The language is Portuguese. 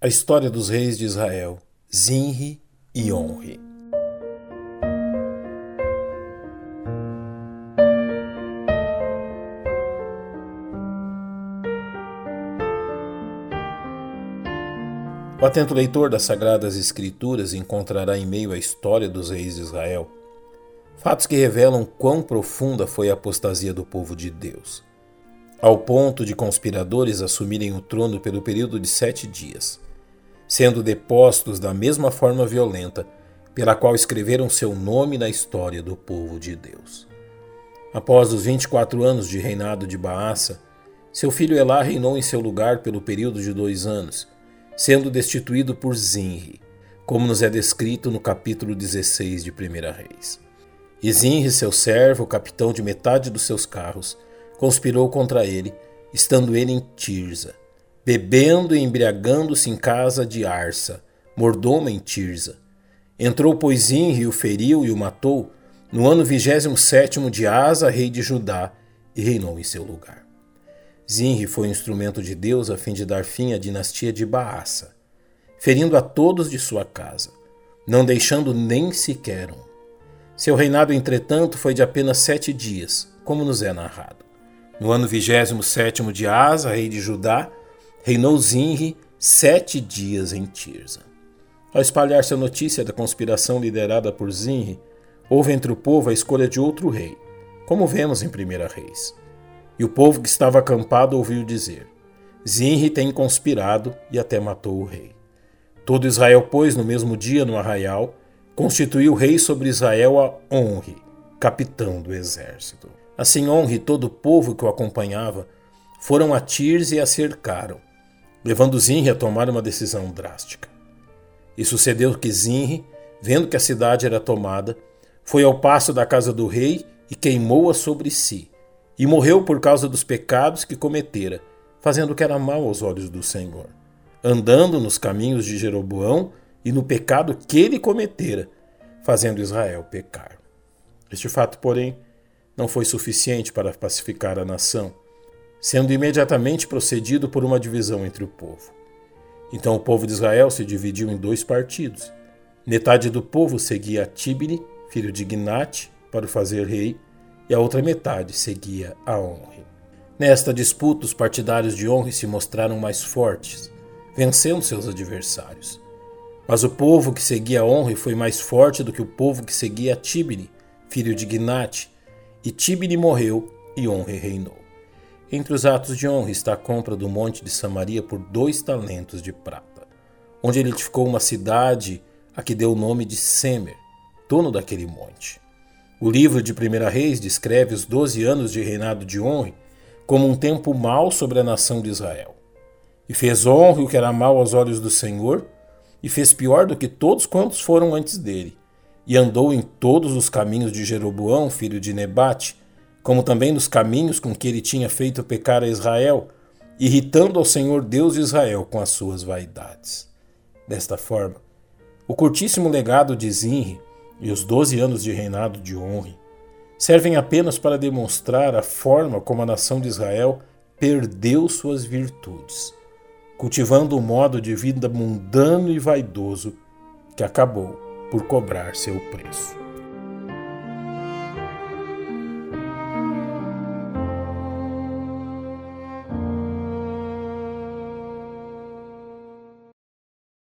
A história dos reis de Israel, Zinri e Onri. O atento leitor das Sagradas Escrituras encontrará em meio à história dos reis de Israel fatos que revelam quão profunda foi a apostasia do povo de Deus, ao ponto de conspiradores assumirem o trono pelo período de sete dias sendo depostos da mesma forma violenta pela qual escreveram seu nome na história do povo de Deus. Após os 24 anos de reinado de Baasa, seu filho Elá reinou em seu lugar pelo período de dois anos, sendo destituído por Zinri, como nos é descrito no capítulo 16 de 1 Reis. E Zinri, seu servo, capitão de metade dos seus carros, conspirou contra ele, estando ele em Tirza, bebendo e embriagando-se em casa de Arsa, mordomo em Tirza. Entrou, pois, Inri, o feriu e o matou, no ano vigésimo sétimo de Asa, rei de Judá, e reinou em seu lugar. Zinri foi um instrumento de Deus a fim de dar fim à dinastia de Baasa, ferindo a todos de sua casa, não deixando nem sequer um. Seu reinado, entretanto, foi de apenas sete dias, como nos é narrado. No ano vigésimo sétimo de Asa, rei de Judá, reinou Zinri sete dias em Tirza. Ao espalhar-se a notícia da conspiração liderada por Zinri, houve entre o povo a escolha de outro rei, como vemos em 1 Reis. E o povo que estava acampado ouviu dizer: Zinri tem conspirado e até matou o rei. Todo Israel, pois, no mesmo dia, no arraial, constituiu rei sobre Israel a Honre, capitão do exército. Assim, Honre e todo o povo que o acompanhava foram a Tirza e a cercaram, levando Zinri a tomar uma decisão drástica. E sucedeu que Zinri, vendo que a cidade era tomada, foi ao passo da casa do rei e queimou-a sobre si, e morreu por causa dos pecados que cometera, fazendo o que era mal aos olhos do Senhor, andando nos caminhos de Jeroboão e no pecado que ele cometera, fazendo Israel pecar. Este fato, porém, não foi suficiente para pacificar a nação sendo imediatamente procedido por uma divisão entre o povo. Então o povo de Israel se dividiu em dois partidos. Metade do povo seguia Tibni, filho de Gnate, para o fazer rei, e a outra metade seguia a Honre. Nesta disputa, os partidários de Honre se mostraram mais fortes, vencendo seus adversários. Mas o povo que seguia Honre foi mais forte do que o povo que seguia Tibni, filho de Gnate, e Tibni morreu e Honre reinou. Entre os atos de honra está a compra do monte de Samaria por dois talentos de prata, onde ele edificou uma cidade a que deu o nome de Semer, dono daquele monte. O livro de 1 Reis descreve os doze anos de reinado de honra como um tempo mau sobre a nação de Israel. E fez honra o que era mal aos olhos do Senhor, e fez pior do que todos quantos foram antes dele, e andou em todos os caminhos de Jeroboão, filho de Nebate, como também nos caminhos com que ele tinha feito pecar a Israel, irritando ao Senhor Deus de Israel com as suas vaidades. Desta forma, o curtíssimo legado de Zinri e os doze anos de reinado de Onri servem apenas para demonstrar a forma como a nação de Israel perdeu suas virtudes, cultivando um modo de vida mundano e vaidoso que acabou por cobrar seu preço.